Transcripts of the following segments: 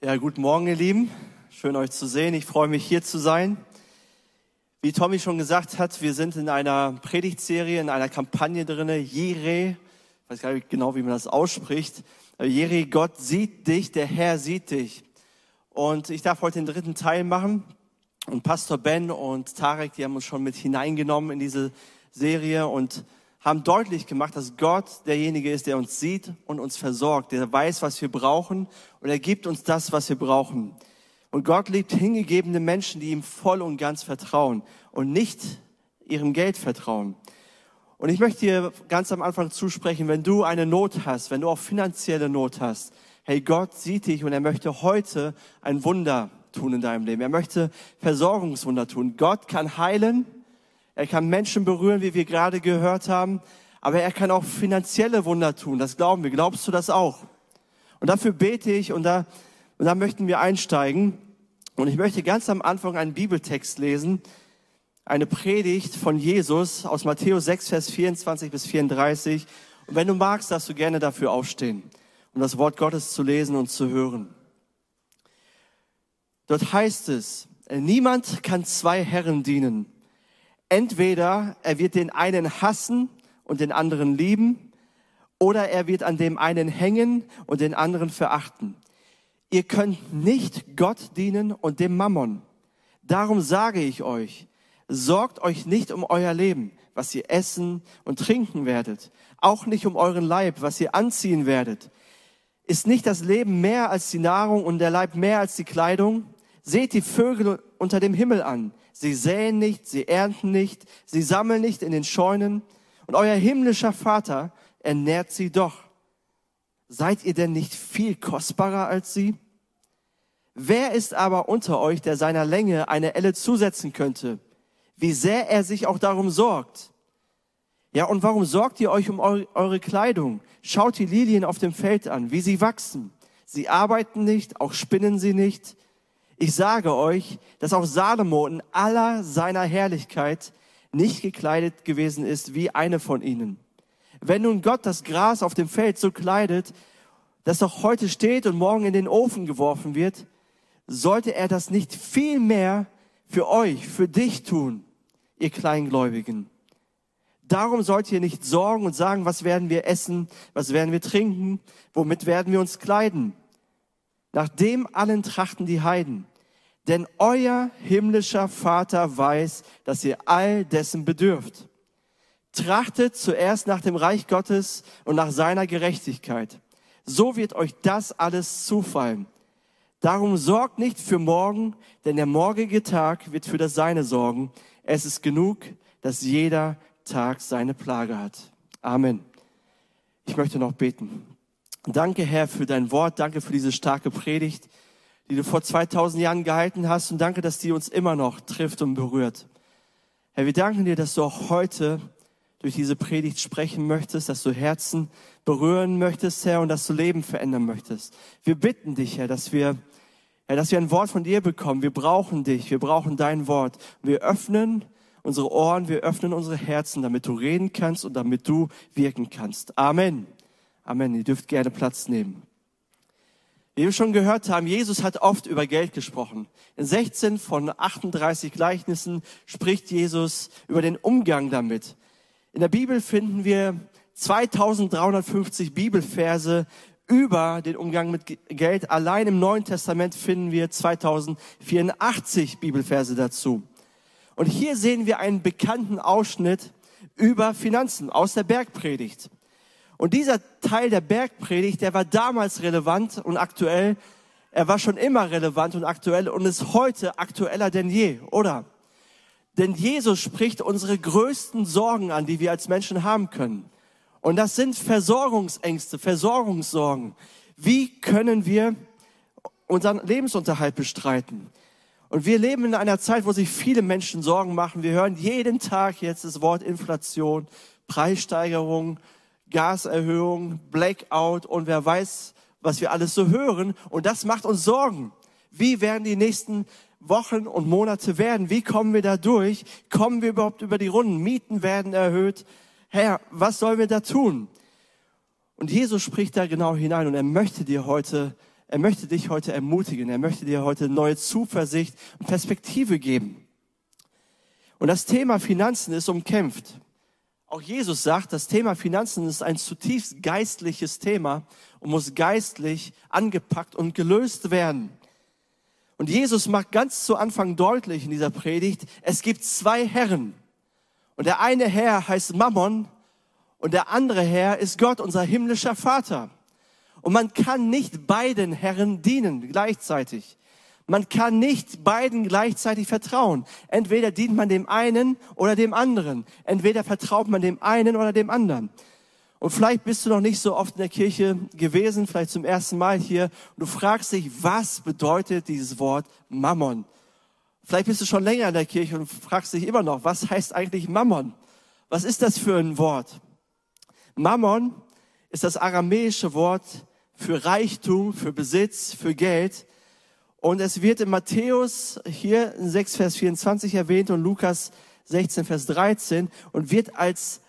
Ja, guten Morgen, ihr Lieben. Schön euch zu sehen. Ich freue mich hier zu sein. Wie Tommy schon gesagt hat, wir sind in einer Predigtserie, in einer Kampagne drinne. Jere, ich weiß gar nicht genau, wie man das ausspricht. Jere, Gott sieht dich, der Herr sieht dich. Und ich darf heute den dritten Teil machen. Und Pastor Ben und Tarek, die haben uns schon mit hineingenommen in diese Serie und haben deutlich gemacht, dass Gott derjenige ist, der uns sieht und uns versorgt, der weiß, was wir brauchen und er gibt uns das, was wir brauchen. Und Gott liebt hingegebene Menschen, die ihm voll und ganz vertrauen und nicht ihrem Geld vertrauen. Und ich möchte dir ganz am Anfang zusprechen, wenn du eine Not hast, wenn du auch finanzielle Not hast, hey, Gott sieht dich und er möchte heute ein Wunder tun in deinem Leben. Er möchte Versorgungswunder tun. Gott kann heilen, er kann Menschen berühren, wie wir gerade gehört haben, aber er kann auch finanzielle Wunder tun. Das glauben wir. Glaubst du das auch? Und dafür bete ich und da, und da möchten wir einsteigen. Und ich möchte ganz am Anfang einen Bibeltext lesen, eine Predigt von Jesus aus Matthäus 6, Vers 24 bis 34. Und wenn du magst, darfst du gerne dafür aufstehen, um das Wort Gottes zu lesen und zu hören. Dort heißt es, niemand kann zwei Herren dienen. Entweder er wird den einen hassen und den anderen lieben, oder er wird an dem einen hängen und den anderen verachten. Ihr könnt nicht Gott dienen und dem Mammon. Darum sage ich euch, sorgt euch nicht um euer Leben, was ihr essen und trinken werdet, auch nicht um euren Leib, was ihr anziehen werdet. Ist nicht das Leben mehr als die Nahrung und der Leib mehr als die Kleidung? Seht die Vögel unter dem Himmel an. Sie säen nicht, sie ernten nicht, sie sammeln nicht in den Scheunen. Und euer himmlischer Vater ernährt sie doch. Seid ihr denn nicht viel kostbarer als sie? Wer ist aber unter euch, der seiner Länge eine Elle zusetzen könnte? Wie sehr er sich auch darum sorgt. Ja, und warum sorgt ihr euch um eure Kleidung? Schaut die Lilien auf dem Feld an, wie sie wachsen. Sie arbeiten nicht, auch spinnen sie nicht. Ich sage euch, dass auch Salomo in aller seiner Herrlichkeit nicht gekleidet gewesen ist wie eine von ihnen. Wenn nun Gott das Gras auf dem Feld so kleidet, das doch heute steht und morgen in den Ofen geworfen wird, sollte er das nicht viel mehr für euch, für dich tun, ihr Kleingläubigen. Darum sollt ihr nicht sorgen und sagen, was werden wir essen, was werden wir trinken, womit werden wir uns kleiden. Nach dem allen trachten die Heiden. Denn euer himmlischer Vater weiß, dass ihr all dessen bedürft. Trachtet zuerst nach dem Reich Gottes und nach seiner Gerechtigkeit. So wird euch das alles zufallen. Darum sorgt nicht für morgen, denn der morgige Tag wird für das Seine sorgen. Es ist genug, dass jeder Tag seine Plage hat. Amen. Ich möchte noch beten. Danke, Herr, für dein Wort. Danke für diese starke Predigt, die du vor 2000 Jahren gehalten hast. Und danke, dass die uns immer noch trifft und berührt. Herr, wir danken dir, dass du auch heute durch diese Predigt sprechen möchtest, dass du Herzen berühren möchtest, Herr, und dass du Leben verändern möchtest. Wir bitten dich, Herr, dass wir, Herr, dass wir ein Wort von dir bekommen. Wir brauchen dich. Wir brauchen dein Wort. Wir öffnen unsere Ohren, wir öffnen unsere Herzen, damit du reden kannst und damit du wirken kannst. Amen. Amen. Ihr dürft gerne Platz nehmen. Wie wir schon gehört haben, Jesus hat oft über Geld gesprochen. In 16 von 38 Gleichnissen spricht Jesus über den Umgang damit. In der Bibel finden wir 2350 Bibelverse über den Umgang mit Geld. Allein im Neuen Testament finden wir 2084 Bibelverse dazu. Und hier sehen wir einen bekannten Ausschnitt über Finanzen aus der Bergpredigt. Und dieser Teil der Bergpredigt, der war damals relevant und aktuell. Er war schon immer relevant und aktuell und ist heute aktueller denn je, oder? Denn Jesus spricht unsere größten Sorgen an, die wir als Menschen haben können. Und das sind Versorgungsängste, Versorgungssorgen. Wie können wir unseren Lebensunterhalt bestreiten? Und wir leben in einer Zeit, wo sich viele Menschen Sorgen machen. Wir hören jeden Tag jetzt das Wort Inflation, Preissteigerung, Gaserhöhung, Blackout und wer weiß, was wir alles so hören. Und das macht uns Sorgen. Wie werden die nächsten Wochen und Monate werden? Wie kommen wir da durch? Kommen wir überhaupt über die Runden? Mieten werden erhöht. Herr, was sollen wir da tun? Und Jesus spricht da genau hinein und er möchte dir heute er möchte dich heute ermutigen. Er möchte dir heute neue Zuversicht und Perspektive geben. Und das Thema Finanzen ist umkämpft. Auch Jesus sagt, das Thema Finanzen ist ein zutiefst geistliches Thema und muss geistlich angepackt und gelöst werden. Und Jesus macht ganz zu Anfang deutlich in dieser Predigt, es gibt zwei Herren. Und der eine Herr heißt Mammon und der andere Herr ist Gott, unser himmlischer Vater. Und man kann nicht beiden Herren dienen gleichzeitig. Man kann nicht beiden gleichzeitig vertrauen. Entweder dient man dem einen oder dem anderen. Entweder vertraut man dem einen oder dem anderen. Und vielleicht bist du noch nicht so oft in der Kirche gewesen, vielleicht zum ersten Mal hier. Und du fragst dich, was bedeutet dieses Wort Mammon? Vielleicht bist du schon länger in der Kirche und fragst dich immer noch, was heißt eigentlich Mammon? Was ist das für ein Wort? Mammon ist das aramäische Wort für Reichtum, für Besitz, für Geld. Und es wird in Matthäus hier in 6 Vers 24 erwähnt und Lukas 16 Vers 13 und wird als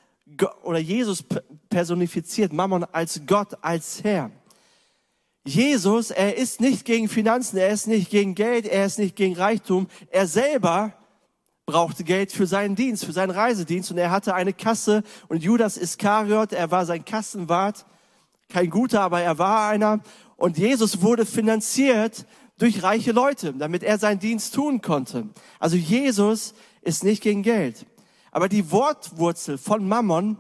oder Jesus personifiziert Mammon als Gott, als Herr. Jesus, er ist nicht gegen Finanzen, er ist nicht gegen Geld, er ist nicht gegen Reichtum. Er selber brauchte Geld für seinen Dienst, für seinen Reisedienst und er hatte eine Kasse und Judas Iskariot, er war sein Kassenwart, kein guter, aber er war einer und Jesus wurde finanziert durch reiche Leute, damit er seinen Dienst tun konnte. Also Jesus ist nicht gegen Geld. Aber die Wortwurzel von Mammon,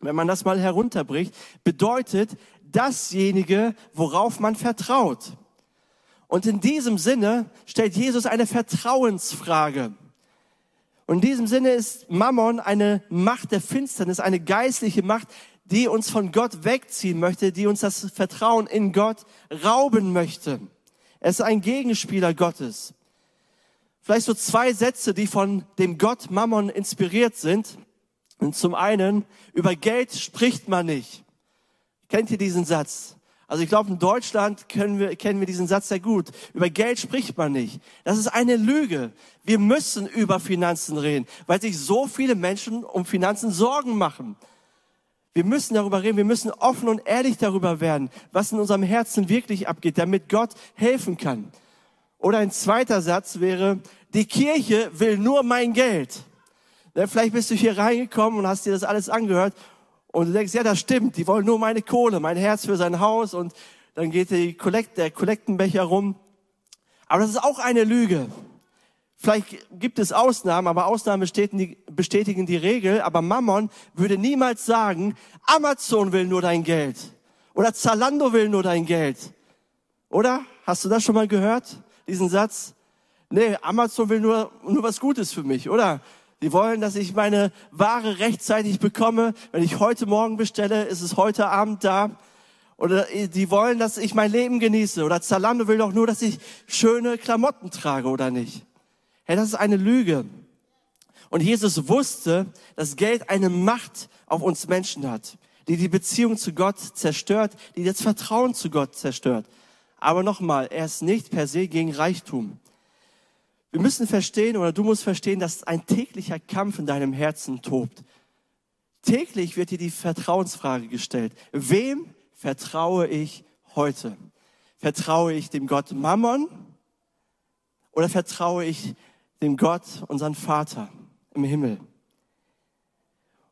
wenn man das mal herunterbricht, bedeutet dasjenige, worauf man vertraut. Und in diesem Sinne stellt Jesus eine Vertrauensfrage. Und in diesem Sinne ist Mammon eine Macht der Finsternis, eine geistliche Macht, die uns von Gott wegziehen möchte, die uns das Vertrauen in Gott rauben möchte. Er ist ein Gegenspieler Gottes. Vielleicht so zwei Sätze, die von dem Gott Mammon inspiriert sind. Und zum einen, über Geld spricht man nicht. Kennt ihr diesen Satz? Also ich glaube, in Deutschland kennen wir, kennen wir diesen Satz sehr gut. Über Geld spricht man nicht. Das ist eine Lüge. Wir müssen über Finanzen reden, weil sich so viele Menschen um Finanzen Sorgen machen. Wir müssen darüber reden, wir müssen offen und ehrlich darüber werden, was in unserem Herzen wirklich abgeht, damit Gott helfen kann. Oder ein zweiter Satz wäre, die Kirche will nur mein Geld. Ne, vielleicht bist du hier reingekommen und hast dir das alles angehört und du denkst, ja, das stimmt, die wollen nur meine Kohle, mein Herz für sein Haus und dann geht die Kollekt, der Kollektenbecher rum. Aber das ist auch eine Lüge. Vielleicht gibt es Ausnahmen, aber Ausnahmen bestätigen die Regel. Aber Mammon würde niemals sagen, Amazon will nur dein Geld. Oder Zalando will nur dein Geld. Oder? Hast du das schon mal gehört? Diesen Satz? Nee, Amazon will nur, nur was Gutes für mich, oder? Die wollen, dass ich meine Ware rechtzeitig bekomme. Wenn ich heute Morgen bestelle, ist es heute Abend da. Oder die wollen, dass ich mein Leben genieße. Oder Zalando will doch nur, dass ich schöne Klamotten trage, oder nicht? Hey, das ist eine Lüge. Und Jesus wusste, dass Geld eine Macht auf uns Menschen hat, die die Beziehung zu Gott zerstört, die das Vertrauen zu Gott zerstört. Aber nochmal, er ist nicht per se gegen Reichtum. Wir müssen verstehen oder du musst verstehen, dass ein täglicher Kampf in deinem Herzen tobt. Täglich wird dir die Vertrauensfrage gestellt. Wem vertraue ich heute? Vertraue ich dem Gott Mammon oder vertraue ich dem Gott, unseren Vater im Himmel.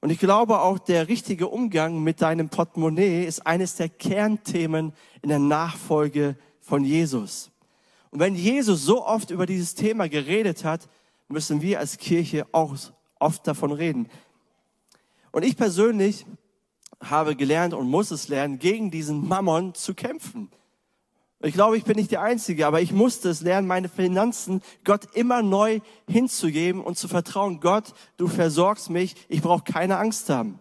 Und ich glaube auch, der richtige Umgang mit deinem Portemonnaie ist eines der Kernthemen in der Nachfolge von Jesus. Und wenn Jesus so oft über dieses Thema geredet hat, müssen wir als Kirche auch oft davon reden. Und ich persönlich habe gelernt und muss es lernen, gegen diesen Mammon zu kämpfen. Ich glaube, ich bin nicht der Einzige, aber ich musste es lernen, meine Finanzen Gott immer neu hinzugeben und zu vertrauen. Gott, du versorgst mich, ich brauche keine Angst haben.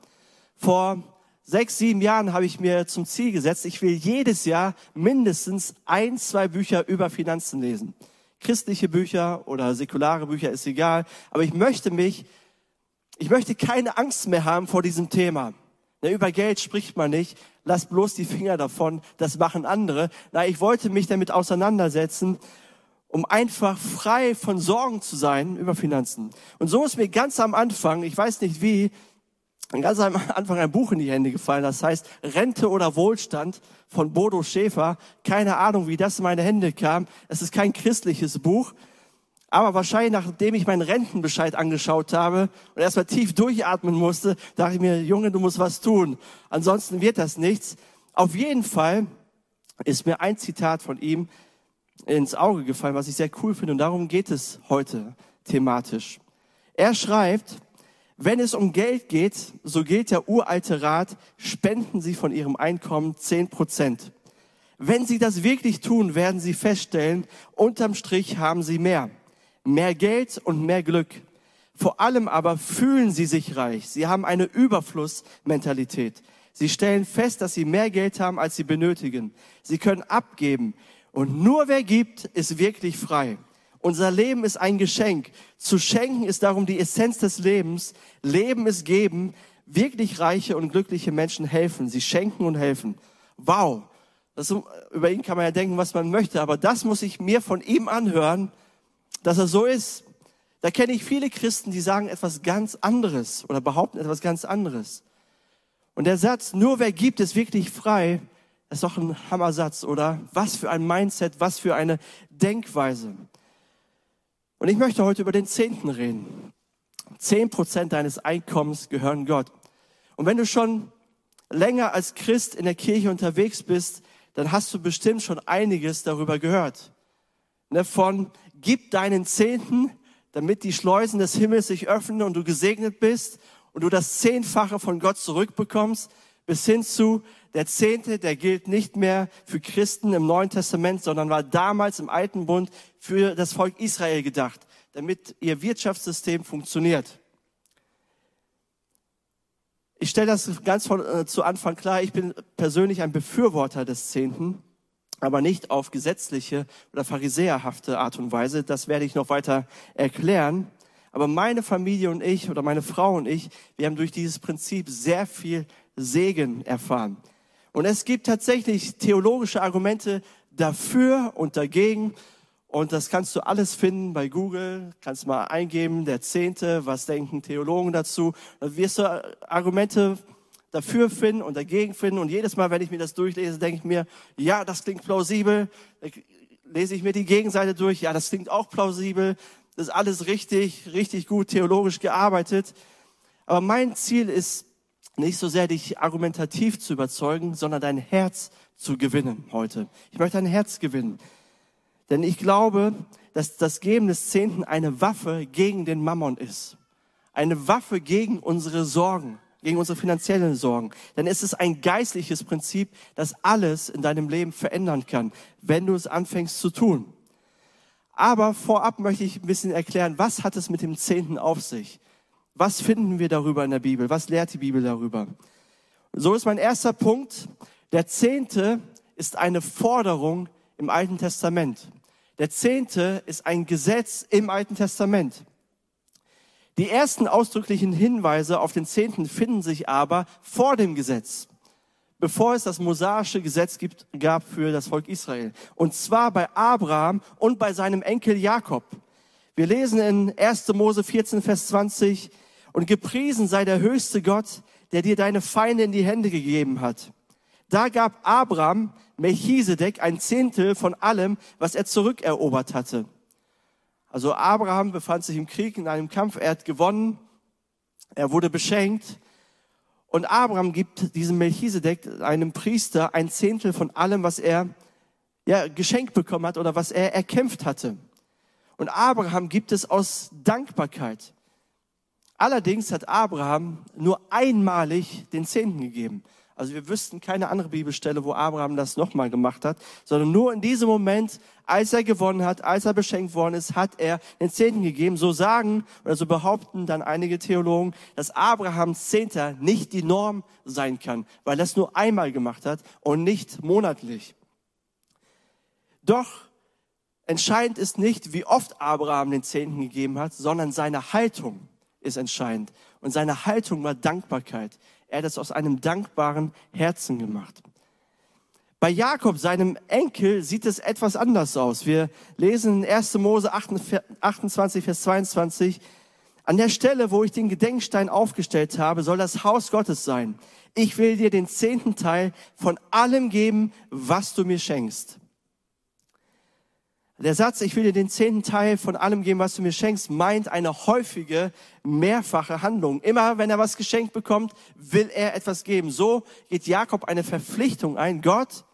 Vor sechs, sieben Jahren habe ich mir zum Ziel gesetzt, ich will jedes Jahr mindestens ein, zwei Bücher über Finanzen lesen. Christliche Bücher oder säkulare Bücher ist egal, aber ich möchte mich, ich möchte keine Angst mehr haben vor diesem Thema. Ja, über Geld spricht man nicht. Lass bloß die Finger davon. Das machen andere. Na, ich wollte mich damit auseinandersetzen, um einfach frei von Sorgen zu sein über Finanzen. Und so ist mir ganz am Anfang, ich weiß nicht wie, ganz am Anfang ein Buch in die Hände gefallen, das heißt Rente oder Wohlstand von Bodo Schäfer. Keine Ahnung, wie das in meine Hände kam. Es ist kein christliches Buch, aber wahrscheinlich nachdem ich meinen Rentenbescheid angeschaut habe und erstmal tief durchatmen musste, dachte ich mir, Junge, du musst was tun. Ansonsten wird das nichts. Auf jeden Fall ist mir ein Zitat von ihm ins Auge gefallen, was ich sehr cool finde und darum geht es heute thematisch. Er schreibt, wenn es um Geld geht, so gilt der uralte Rat, spenden Sie von Ihrem Einkommen zehn Prozent. Wenn Sie das wirklich tun, werden Sie feststellen, unterm Strich haben Sie mehr. Mehr Geld und mehr Glück. Vor allem aber fühlen Sie sich reich. Sie haben eine Überflussmentalität. Sie stellen fest, dass Sie mehr Geld haben, als Sie benötigen. Sie können abgeben. Und nur wer gibt, ist wirklich frei. Unser Leben ist ein Geschenk. Zu schenken ist darum die Essenz des Lebens. Leben ist geben. Wirklich reiche und glückliche Menschen helfen. Sie schenken und helfen. Wow. Das, über ihn kann man ja denken, was man möchte, aber das muss ich mir von ihm anhören, dass er so ist. Da kenne ich viele Christen, die sagen etwas ganz anderes oder behaupten etwas ganz anderes. Und der Satz, nur wer gibt, ist wirklich frei, ist doch ein Hammersatz, oder? Was für ein Mindset, was für eine Denkweise. Und ich möchte heute über den Zehnten reden. Zehn Prozent deines Einkommens gehören Gott. Und wenn du schon länger als Christ in der Kirche unterwegs bist, dann hast du bestimmt schon einiges darüber gehört. Ne, von gib deinen Zehnten, damit die Schleusen des Himmels sich öffnen und du gesegnet bist und du das Zehnfache von Gott zurückbekommst, bis hin zu der Zehnte, der gilt nicht mehr für Christen im Neuen Testament, sondern war damals im Alten Bund für das Volk Israel gedacht, damit ihr Wirtschaftssystem funktioniert. Ich stelle das ganz von, äh, zu Anfang klar, ich bin persönlich ein Befürworter des Zehnten, aber nicht auf gesetzliche oder pharisäerhafte Art und Weise. Das werde ich noch weiter erklären. Aber meine Familie und ich oder meine Frau und ich, wir haben durch dieses Prinzip sehr viel Segen erfahren. Und es gibt tatsächlich theologische Argumente dafür und dagegen. Und das kannst du alles finden bei Google. Kannst mal eingeben, der Zehnte, was denken Theologen dazu. Da wirst du Argumente dafür finden und dagegen finden. Und jedes Mal, wenn ich mir das durchlese, denke ich mir, ja, das klingt plausibel. Lese ich mir die Gegenseite durch. Ja, das klingt auch plausibel. Das ist alles richtig, richtig gut theologisch gearbeitet. Aber mein Ziel ist, nicht so sehr dich argumentativ zu überzeugen, sondern dein Herz zu gewinnen heute. Ich möchte dein Herz gewinnen. Denn ich glaube, dass das Geben des Zehnten eine Waffe gegen den Mammon ist. Eine Waffe gegen unsere Sorgen, gegen unsere finanziellen Sorgen. Denn es ist ein geistliches Prinzip, das alles in deinem Leben verändern kann, wenn du es anfängst zu tun. Aber vorab möchte ich ein bisschen erklären, was hat es mit dem Zehnten auf sich? Was finden wir darüber in der Bibel? Was lehrt die Bibel darüber? So ist mein erster Punkt. Der Zehnte ist eine Forderung im Alten Testament. Der Zehnte ist ein Gesetz im Alten Testament. Die ersten ausdrücklichen Hinweise auf den Zehnten finden sich aber vor dem Gesetz, bevor es das mosaische Gesetz gibt, gab für das Volk Israel. Und zwar bei Abraham und bei seinem Enkel Jakob. Wir lesen in 1. Mose 14, Vers 20, und gepriesen sei der höchste Gott, der dir deine Feinde in die Hände gegeben hat. Da gab Abraham Melchisedek ein Zehntel von allem, was er zurückerobert hatte. Also Abraham befand sich im Krieg, in einem Kampf, er hat gewonnen, er wurde beschenkt. Und Abraham gibt diesem Melchisedek, einem Priester, ein Zehntel von allem, was er ja, geschenkt bekommen hat oder was er erkämpft hatte. Und Abraham gibt es aus Dankbarkeit. Allerdings hat Abraham nur einmalig den Zehnten gegeben. Also wir wüssten keine andere Bibelstelle, wo Abraham das nochmal gemacht hat, sondern nur in diesem Moment, als er gewonnen hat, als er beschenkt worden ist, hat er den Zehnten gegeben. So sagen oder so behaupten dann einige Theologen, dass Abrahams Zehnter nicht die Norm sein kann, weil er es nur einmal gemacht hat und nicht monatlich. Doch entscheidend ist nicht, wie oft Abraham den Zehnten gegeben hat, sondern seine Haltung ist entscheidend. Und seine Haltung war Dankbarkeit. Er hat es aus einem dankbaren Herzen gemacht. Bei Jakob, seinem Enkel, sieht es etwas anders aus. Wir lesen in 1. Mose 28, Vers 22, An der Stelle, wo ich den Gedenkstein aufgestellt habe, soll das Haus Gottes sein. Ich will dir den zehnten Teil von allem geben, was du mir schenkst. Der Satz, ich will dir den zehnten Teil von allem geben, was du mir schenkst, meint eine häufige, mehrfache Handlung. Immer wenn er was geschenkt bekommt, will er etwas geben. So geht Jakob eine Verpflichtung ein. Gott,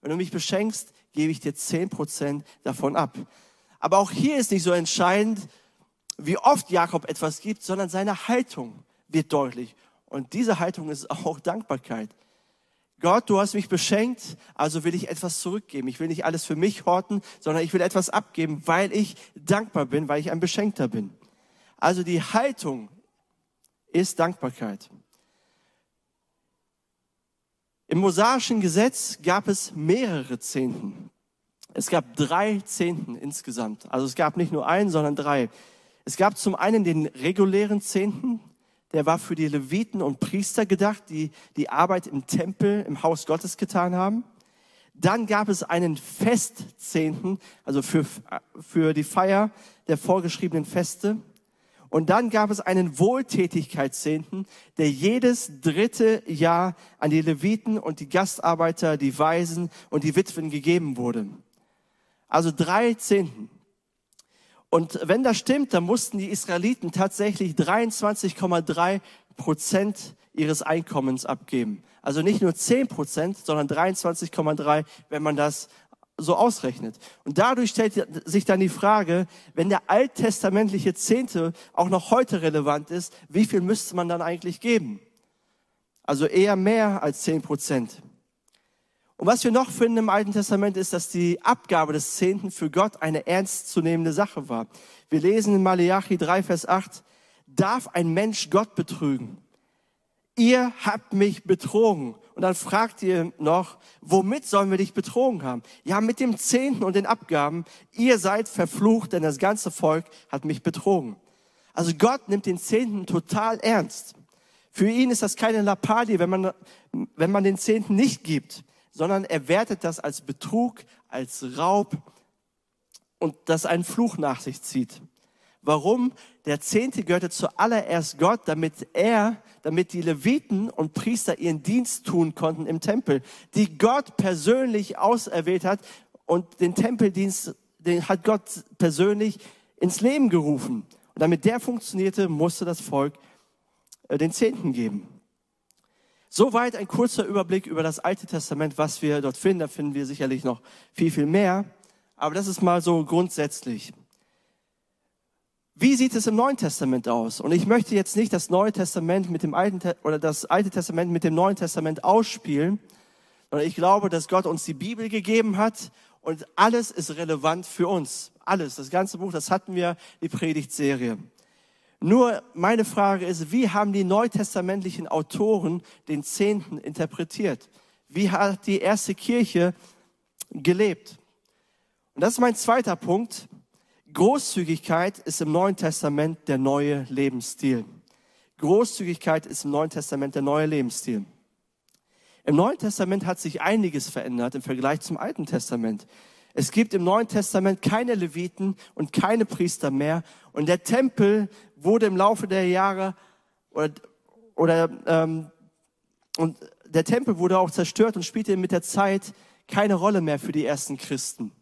wenn du mich beschenkst, gebe ich dir zehn Prozent davon ab. Aber auch hier ist nicht so entscheidend, wie oft Jakob etwas gibt, sondern seine Haltung wird deutlich. Und diese Haltung ist auch Dankbarkeit. Gott, du hast mich beschenkt, also will ich etwas zurückgeben. Ich will nicht alles für mich horten, sondern ich will etwas abgeben, weil ich dankbar bin, weil ich ein Beschenkter bin. Also die Haltung ist Dankbarkeit. Im mosaischen Gesetz gab es mehrere Zehnten. Es gab drei Zehnten insgesamt. Also es gab nicht nur einen, sondern drei. Es gab zum einen den regulären Zehnten, der war für die Leviten und Priester gedacht, die die Arbeit im Tempel, im Haus Gottes getan haben. Dann gab es einen Festzehnten, also für, für die Feier der vorgeschriebenen Feste. Und dann gab es einen Wohltätigkeitszehnten, der jedes dritte Jahr an die Leviten und die Gastarbeiter, die Waisen und die Witwen gegeben wurde. Also drei Zehnten. Und wenn das stimmt, dann mussten die Israeliten tatsächlich 23,3 Prozent ihres Einkommens abgeben. Also nicht nur 10 Prozent, sondern 23,3, wenn man das so ausrechnet. Und dadurch stellt sich dann die Frage, wenn der alttestamentliche Zehnte auch noch heute relevant ist, wie viel müsste man dann eigentlich geben? Also eher mehr als 10 Prozent. Und was wir noch finden im Alten Testament ist, dass die Abgabe des Zehnten für Gott eine ernstzunehmende Sache war. Wir lesen in Malachi 3, Vers 8, darf ein Mensch Gott betrügen? Ihr habt mich betrogen. Und dann fragt ihr noch, womit sollen wir dich betrogen haben? Ja, mit dem Zehnten und den Abgaben. Ihr seid verflucht, denn das ganze Volk hat mich betrogen. Also Gott nimmt den Zehnten total ernst. Für ihn ist das keine Lappalie, wenn man, wenn man den Zehnten nicht gibt sondern er wertet das als Betrug, als Raub und das einen Fluch nach sich zieht. Warum? Der Zehnte gehörte zuallererst Gott, damit er, damit die Leviten und Priester ihren Dienst tun konnten im Tempel, die Gott persönlich auserwählt hat und den Tempeldienst, den hat Gott persönlich ins Leben gerufen. Und damit der funktionierte, musste das Volk äh, den Zehnten geben. Soweit ein kurzer Überblick über das Alte Testament, was wir dort finden. Da finden wir sicherlich noch viel, viel mehr. Aber das ist mal so grundsätzlich. Wie sieht es im Neuen Testament aus? Und ich möchte jetzt nicht das Neue Testament mit dem Alten oder das Alte Testament mit dem Neuen Testament ausspielen, sondern ich glaube, dass Gott uns die Bibel gegeben hat und alles ist relevant für uns. Alles, das ganze Buch, das hatten wir, die Predigtserie. Nur meine Frage ist, wie haben die neutestamentlichen Autoren den Zehnten interpretiert? Wie hat die erste Kirche gelebt? Und das ist mein zweiter Punkt. Großzügigkeit ist im Neuen Testament der neue Lebensstil. Großzügigkeit ist im Neuen Testament der neue Lebensstil. Im Neuen Testament hat sich einiges verändert im Vergleich zum Alten Testament. Es gibt im Neuen Testament keine Leviten und keine Priester mehr. Und der Tempel wurde im Laufe der Jahre oder, oder ähm, und der Tempel wurde auch zerstört und spielte mit der Zeit keine Rolle mehr für die ersten Christen.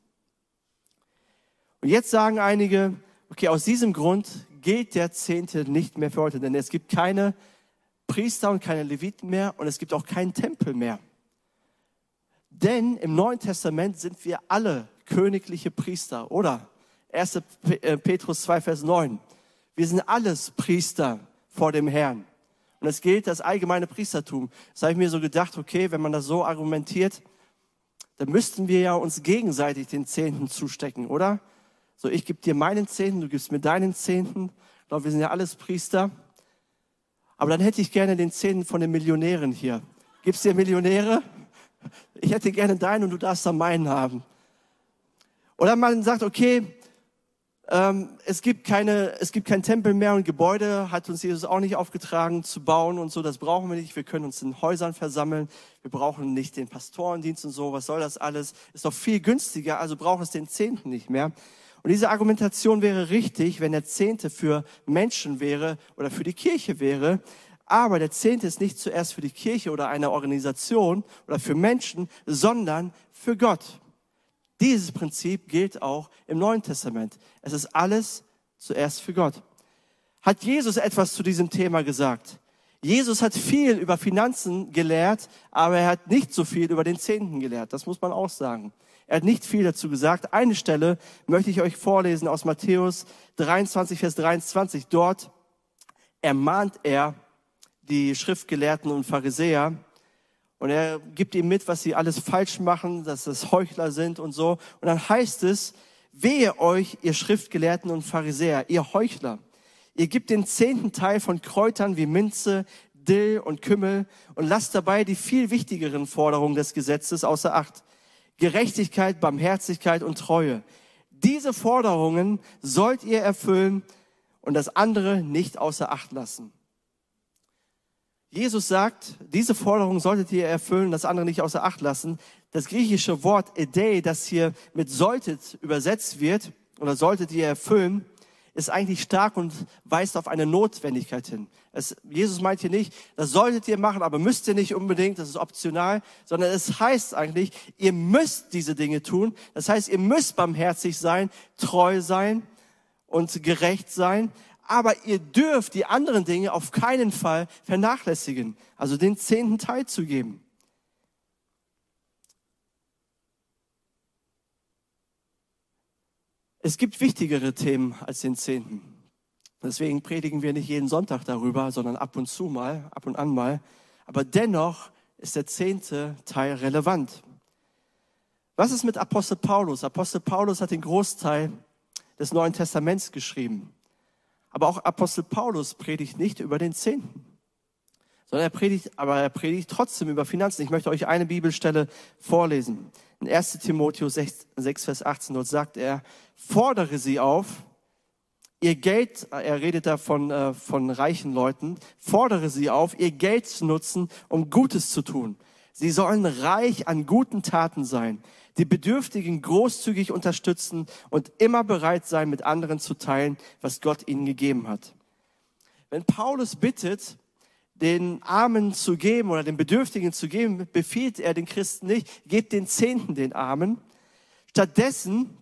Und jetzt sagen einige, okay, aus diesem Grund gilt der Zehnte nicht mehr für heute, denn es gibt keine Priester und keine Leviten mehr und es gibt auch keinen Tempel mehr. Denn im Neuen Testament sind wir alle königliche Priester, oder? 1. Äh, Petrus 2, Vers 9. Wir sind alles Priester vor dem Herrn. Und es gilt das allgemeine Priestertum. Das habe ich mir so gedacht, okay, wenn man das so argumentiert, dann müssten wir ja uns gegenseitig den Zehnten zustecken, oder? So, ich gebe dir meinen Zehnten, du gibst mir deinen Zehnten. Ich glaube, wir sind ja alles Priester. Aber dann hätte ich gerne den Zehnten von den Millionären hier. Gibt's dir Millionäre? Ich hätte gerne deinen und du darfst dann meinen haben. Oder man sagt, okay, ähm, es gibt keine, es gibt kein Tempel mehr und Gebäude hat uns Jesus auch nicht aufgetragen zu bauen und so. Das brauchen wir nicht. Wir können uns in Häusern versammeln. Wir brauchen nicht den Pastorendienst und so. Was soll das alles? Ist doch viel günstiger. Also braucht es den Zehnten nicht mehr. Und diese Argumentation wäre richtig, wenn der Zehnte für Menschen wäre oder für die Kirche wäre. Aber der Zehnte ist nicht zuerst für die Kirche oder eine Organisation oder für Menschen, sondern für Gott. Dieses Prinzip gilt auch im Neuen Testament. Es ist alles zuerst für Gott. Hat Jesus etwas zu diesem Thema gesagt? Jesus hat viel über Finanzen gelehrt, aber er hat nicht so viel über den Zehnten gelehrt. Das muss man auch sagen. Er hat nicht viel dazu gesagt. Eine Stelle möchte ich euch vorlesen aus Matthäus 23, Vers 23. Dort ermahnt er die Schriftgelehrten und Pharisäer, und er gibt ihm mit, was sie alles falsch machen, dass es Heuchler sind und so. Und dann heißt es, wehe euch, ihr Schriftgelehrten und Pharisäer, ihr Heuchler. Ihr gebt den zehnten Teil von Kräutern wie Minze, Dill und Kümmel und lasst dabei die viel wichtigeren Forderungen des Gesetzes außer Acht. Gerechtigkeit, Barmherzigkeit und Treue. Diese Forderungen sollt ihr erfüllen und das andere nicht außer Acht lassen. Jesus sagt, diese Forderung solltet ihr erfüllen, das andere nicht außer Acht lassen. Das griechische Wort Edei, das hier mit solltet übersetzt wird, oder solltet ihr erfüllen, ist eigentlich stark und weist auf eine Notwendigkeit hin. Es, Jesus meint hier nicht, das solltet ihr machen, aber müsst ihr nicht unbedingt, das ist optional, sondern es heißt eigentlich, ihr müsst diese Dinge tun. Das heißt, ihr müsst barmherzig sein, treu sein und gerecht sein aber ihr dürft die anderen Dinge auf keinen Fall vernachlässigen, also den zehnten Teil zu geben. Es gibt wichtigere Themen als den Zehnten. Deswegen predigen wir nicht jeden Sonntag darüber, sondern ab und zu mal, ab und an mal. Aber dennoch ist der zehnte Teil relevant. Was ist mit Apostel Paulus? Apostel Paulus hat den Großteil des Neuen Testaments geschrieben. Aber auch Apostel Paulus predigt nicht über den Zehnten, sondern er predigt, aber er predigt trotzdem über Finanzen. Ich möchte euch eine Bibelstelle vorlesen. In 1 Timotheus 6, 6 Vers 18, dort sagt er, fordere sie auf, ihr Geld, er redet da von, äh, von reichen Leuten, fordere sie auf, ihr Geld zu nutzen, um Gutes zu tun. Sie sollen reich an guten Taten sein die Bedürftigen großzügig unterstützen und immer bereit sein, mit anderen zu teilen, was Gott ihnen gegeben hat. Wenn Paulus bittet, den Armen zu geben oder den Bedürftigen zu geben, befiehlt er den Christen nicht, gebt den Zehnten den Armen. Stattdessen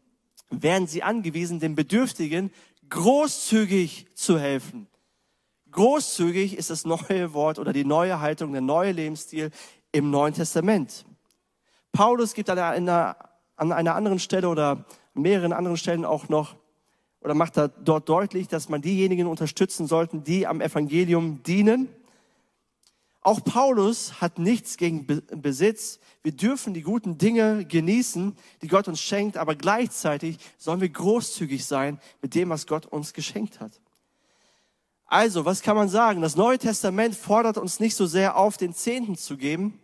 werden sie angewiesen, den Bedürftigen großzügig zu helfen. Großzügig ist das neue Wort oder die neue Haltung, der neue Lebensstil im Neuen Testament. Paulus gibt an einer, an einer anderen Stelle oder mehreren anderen Stellen auch noch oder macht da dort deutlich, dass man diejenigen unterstützen sollten, die am Evangelium dienen. Auch Paulus hat nichts gegen Besitz. Wir dürfen die guten Dinge genießen, die Gott uns schenkt, aber gleichzeitig sollen wir großzügig sein mit dem, was Gott uns geschenkt hat. Also, was kann man sagen? Das Neue Testament fordert uns nicht so sehr auf, den Zehnten zu geben,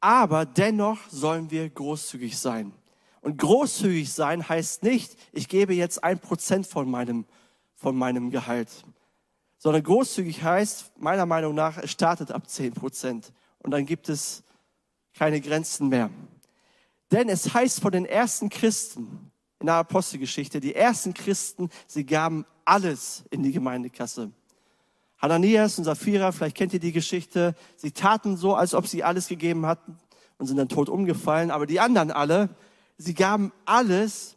aber dennoch sollen wir großzügig sein. Und großzügig sein heißt nicht, ich gebe jetzt ein Prozent von meinem, von meinem Gehalt, sondern großzügig heißt, meiner Meinung nach, es startet ab zehn Prozent und dann gibt es keine Grenzen mehr. Denn es heißt von den ersten Christen in der Apostelgeschichte, die ersten Christen, sie gaben alles in die Gemeindekasse. Hananias und Sapphira, vielleicht kennt ihr die Geschichte, sie taten so, als ob sie alles gegeben hatten und sind dann tot umgefallen, aber die anderen alle, sie gaben alles.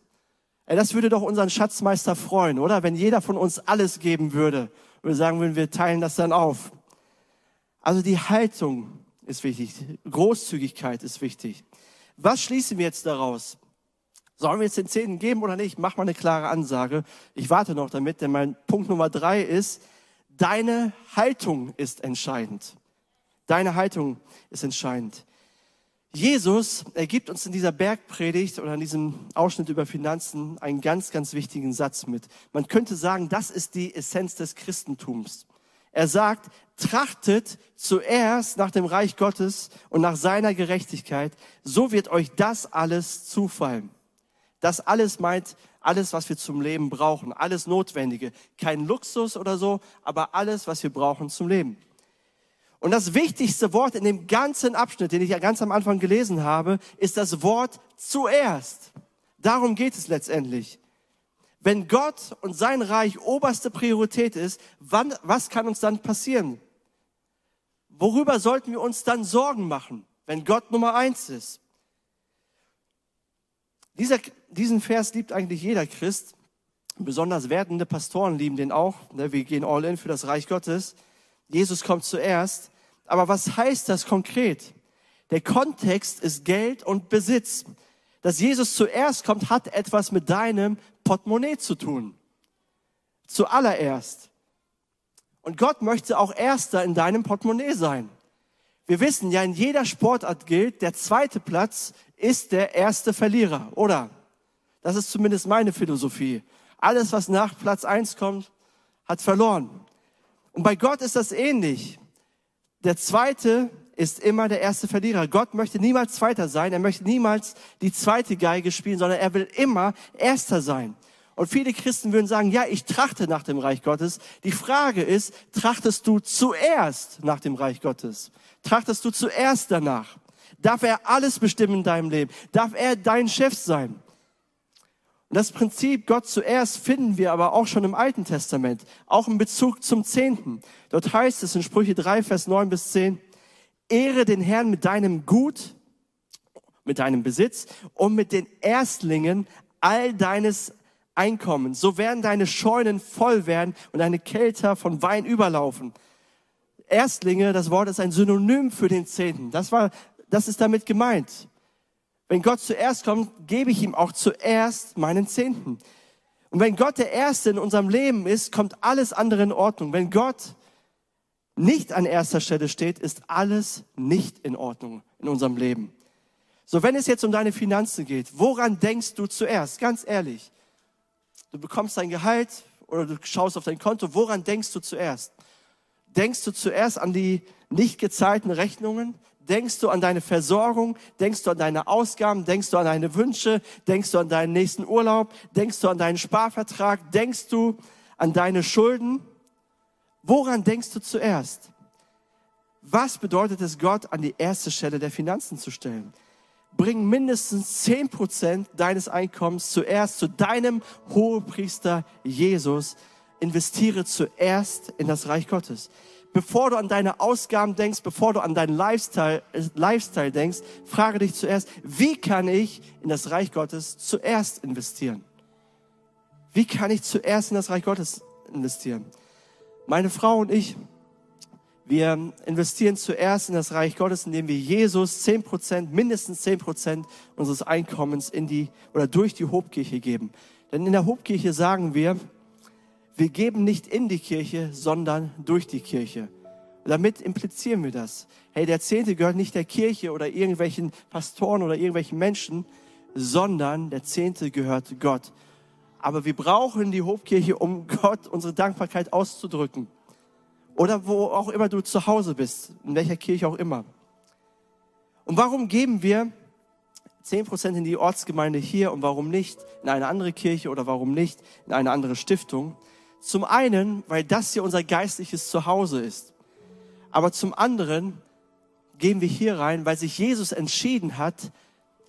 Ey, das würde doch unseren Schatzmeister freuen, oder? Wenn jeder von uns alles geben würde wir sagen würden, wir teilen das dann auf. Also die Haltung ist wichtig, Großzügigkeit ist wichtig. Was schließen wir jetzt daraus? Sollen wir jetzt den Zehnten geben oder nicht? Mach mal eine klare Ansage. Ich warte noch damit, denn mein Punkt Nummer drei ist, Deine Haltung ist entscheidend. Deine Haltung ist entscheidend. Jesus, er gibt uns in dieser Bergpredigt oder in diesem Ausschnitt über Finanzen einen ganz, ganz wichtigen Satz mit. Man könnte sagen, das ist die Essenz des Christentums. Er sagt, trachtet zuerst nach dem Reich Gottes und nach seiner Gerechtigkeit, so wird euch das alles zufallen. Das alles meint alles, was wir zum Leben brauchen, alles Notwendige. Kein Luxus oder so, aber alles, was wir brauchen zum Leben. Und das wichtigste Wort in dem ganzen Abschnitt, den ich ja ganz am Anfang gelesen habe, ist das Wort zuerst. Darum geht es letztendlich. Wenn Gott und sein Reich oberste Priorität ist, wann, was kann uns dann passieren? Worüber sollten wir uns dann Sorgen machen, wenn Gott Nummer eins ist? Dieser, diesen Vers liebt eigentlich jeder Christ. Besonders werdende Pastoren lieben den auch. Ne, wir gehen all in für das Reich Gottes. Jesus kommt zuerst. Aber was heißt das konkret? Der Kontext ist Geld und Besitz. Dass Jesus zuerst kommt, hat etwas mit deinem Portemonnaie zu tun. Zuallererst. Und Gott möchte auch Erster in deinem Portemonnaie sein. Wir wissen ja, in jeder Sportart gilt, der zweite Platz ist der erste Verlierer, oder? Das ist zumindest meine Philosophie. Alles, was nach Platz eins kommt, hat verloren. Und bei Gott ist das ähnlich. Der zweite ist immer der erste Verlierer. Gott möchte niemals Zweiter sein. Er möchte niemals die zweite Geige spielen, sondern er will immer Erster sein. Und viele Christen würden sagen, ja, ich trachte nach dem Reich Gottes. Die Frage ist, trachtest du zuerst nach dem Reich Gottes? Trachtest du zuerst danach? Darf er alles bestimmen in deinem Leben? Darf er dein Chef sein? Und das Prinzip Gott zuerst finden wir aber auch schon im Alten Testament, auch in Bezug zum Zehnten. Dort heißt es in Sprüche 3, Vers 9 bis 10, Ehre den Herrn mit deinem Gut, mit deinem Besitz und mit den Erstlingen all deines Einkommen. So werden deine Scheunen voll werden und deine Kelter von Wein überlaufen. Erstlinge, das Wort ist ein Synonym für den Zehnten. Das war, das ist damit gemeint. Wenn Gott zuerst kommt, gebe ich ihm auch zuerst meinen Zehnten. Und wenn Gott der Erste in unserem Leben ist, kommt alles andere in Ordnung. Wenn Gott nicht an erster Stelle steht, ist alles nicht in Ordnung in unserem Leben. So, wenn es jetzt um deine Finanzen geht, woran denkst du zuerst? Ganz ehrlich du bekommst dein Gehalt oder du schaust auf dein Konto, woran denkst du zuerst? Denkst du zuerst an die nicht gezahlten Rechnungen? Denkst du an deine Versorgung? Denkst du an deine Ausgaben? Denkst du an deine Wünsche? Denkst du an deinen nächsten Urlaub? Denkst du an deinen Sparvertrag? Denkst du an deine Schulden? Woran denkst du zuerst? Was bedeutet es, Gott an die erste Stelle der Finanzen zu stellen? bring mindestens zehn Prozent deines Einkommens zuerst zu deinem Hohepriester Jesus. Investiere zuerst in das Reich Gottes. Bevor du an deine Ausgaben denkst, bevor du an deinen Lifestyle, Lifestyle denkst, frage dich zuerst, wie kann ich in das Reich Gottes zuerst investieren? Wie kann ich zuerst in das Reich Gottes investieren? Meine Frau und ich, wir investieren zuerst in das Reich Gottes, indem wir Jesus zehn Prozent, mindestens zehn Prozent unseres Einkommens in die oder durch die Hobkirche geben. Denn in der Hobkirche sagen wir, wir geben nicht in die Kirche, sondern durch die Kirche. Damit implizieren wir das. Hey, der Zehnte gehört nicht der Kirche oder irgendwelchen Pastoren oder irgendwelchen Menschen, sondern der Zehnte gehört Gott. Aber wir brauchen die Hobkirche, um Gott unsere Dankbarkeit auszudrücken oder wo auch immer du zu Hause bist, in welcher Kirche auch immer. Und warum geben wir 10% in die Ortsgemeinde hier und warum nicht in eine andere Kirche oder warum nicht in eine andere Stiftung? Zum einen, weil das hier unser geistliches Zuhause ist. Aber zum anderen gehen wir hier rein, weil sich Jesus entschieden hat,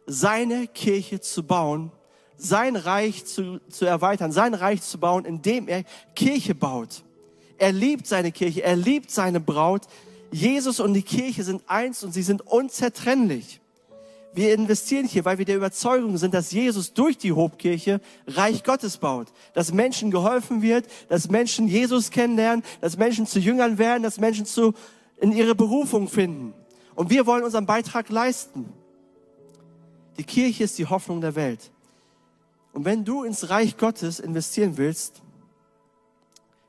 seine Kirche zu bauen, sein Reich zu, zu erweitern, sein Reich zu bauen, indem er Kirche baut. Er liebt seine Kirche, er liebt seine Braut. Jesus und die Kirche sind eins und sie sind unzertrennlich. Wir investieren hier, weil wir der Überzeugung sind, dass Jesus durch die Hobkirche Reich Gottes baut. Dass Menschen geholfen wird, dass Menschen Jesus kennenlernen, dass Menschen zu Jüngern werden, dass Menschen zu, in ihre Berufung finden. Und wir wollen unseren Beitrag leisten. Die Kirche ist die Hoffnung der Welt. Und wenn du ins Reich Gottes investieren willst,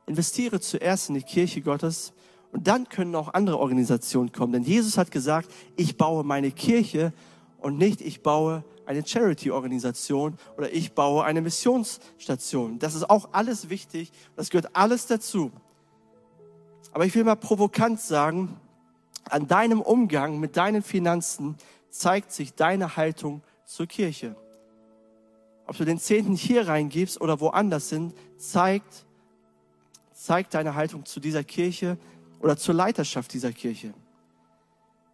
investiere zuerst in die Kirche Gottes und dann können auch andere Organisationen kommen. Denn Jesus hat gesagt, ich baue meine Kirche und nicht ich baue eine Charity-Organisation oder ich baue eine Missionsstation. Das ist auch alles wichtig. Das gehört alles dazu. Aber ich will mal provokant sagen, an deinem Umgang mit deinen Finanzen zeigt sich deine Haltung zur Kirche. ob du den Zehnten hier reingibst oder woanders sind, zeigt, zeigt deine Haltung zu dieser Kirche oder zur Leiterschaft dieser Kirche.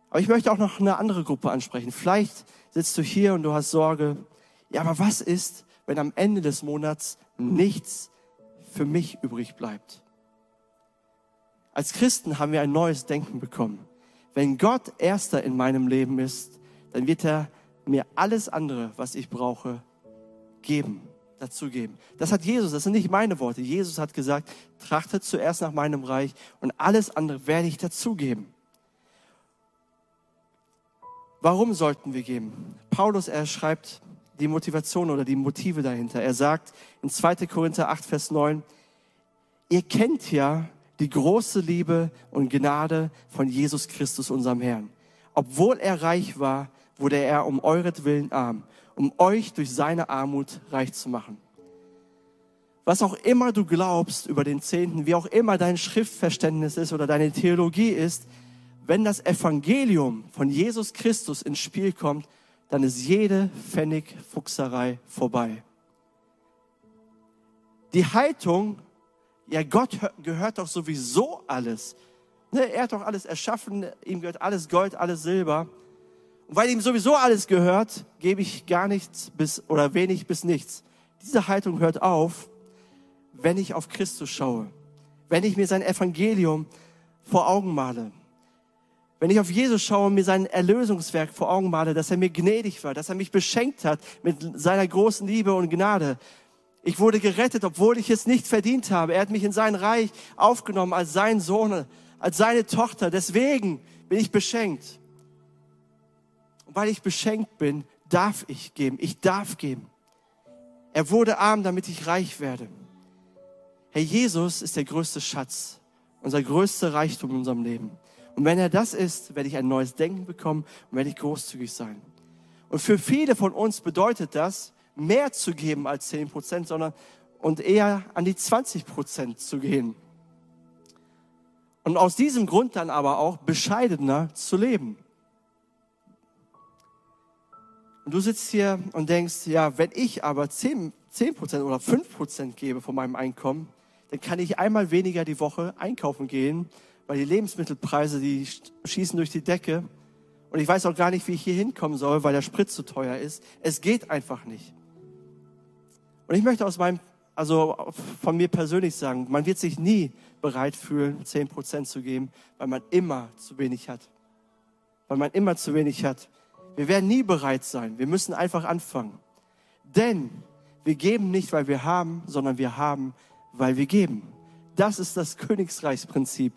Aber ich möchte auch noch eine andere Gruppe ansprechen. Vielleicht sitzt du hier und du hast Sorge. Ja, aber was ist, wenn am Ende des Monats nichts für mich übrig bleibt? Als Christen haben wir ein neues Denken bekommen. Wenn Gott erster in meinem Leben ist, dann wird er mir alles andere, was ich brauche, geben, dazu geben. Das hat Jesus, das sind nicht meine Worte. Jesus hat gesagt, trachtet zuerst nach meinem Reich und alles andere werde ich dazugeben. Warum sollten wir geben? Paulus, er schreibt die Motivation oder die Motive dahinter. Er sagt in 2. Korinther 8, Vers 9, ihr kennt ja die große Liebe und Gnade von Jesus Christus, unserem Herrn. Obwohl er reich war, wurde er um euretwillen arm, um euch durch seine Armut reich zu machen. Was auch immer du glaubst über den Zehnten, wie auch immer dein Schriftverständnis ist oder deine Theologie ist, wenn das Evangelium von Jesus Christus ins Spiel kommt, dann ist jede Pfennigfuchserei vorbei. Die Haltung, ja, Gott gehört doch sowieso alles. Ne, er hat doch alles erschaffen, ihm gehört alles Gold, alles Silber. Und weil ihm sowieso alles gehört, gebe ich gar nichts bis oder wenig bis nichts. Diese Haltung hört auf, wenn ich auf Christus schaue, wenn ich mir sein Evangelium vor Augen male. Wenn ich auf Jesus schaue und mir sein Erlösungswerk vor Augen male, dass er mir gnädig war, dass er mich beschenkt hat mit seiner großen Liebe und Gnade. Ich wurde gerettet, obwohl ich es nicht verdient habe. Er hat mich in sein Reich aufgenommen als sein Sohn, als seine Tochter. Deswegen bin ich beschenkt. Und weil ich beschenkt bin, darf ich geben. Ich darf geben. Er wurde arm, damit ich reich werde. Herr Jesus ist der größte Schatz, unser größter Reichtum in unserem Leben. Und wenn er das ist, werde ich ein neues Denken bekommen und werde ich großzügig sein. Und für viele von uns bedeutet das, mehr zu geben als 10 Prozent, sondern und eher an die 20 Prozent zu gehen. Und aus diesem Grund dann aber auch bescheidener zu leben. Und du sitzt hier und denkst, ja, wenn ich aber 10, 10 Prozent oder 5 Prozent gebe von meinem Einkommen, dann kann ich einmal weniger die Woche einkaufen gehen weil die Lebensmittelpreise, die schießen durch die Decke. Und ich weiß auch gar nicht, wie ich hier hinkommen soll, weil der Sprit zu teuer ist. Es geht einfach nicht. Und ich möchte aus meinem, also von mir persönlich sagen, man wird sich nie bereit fühlen, zehn Prozent zu geben, weil man immer zu wenig hat. Weil man immer zu wenig hat. Wir werden nie bereit sein. Wir müssen einfach anfangen. Denn wir geben nicht, weil wir haben, sondern wir haben, weil wir geben. Das ist das Königsreichsprinzip.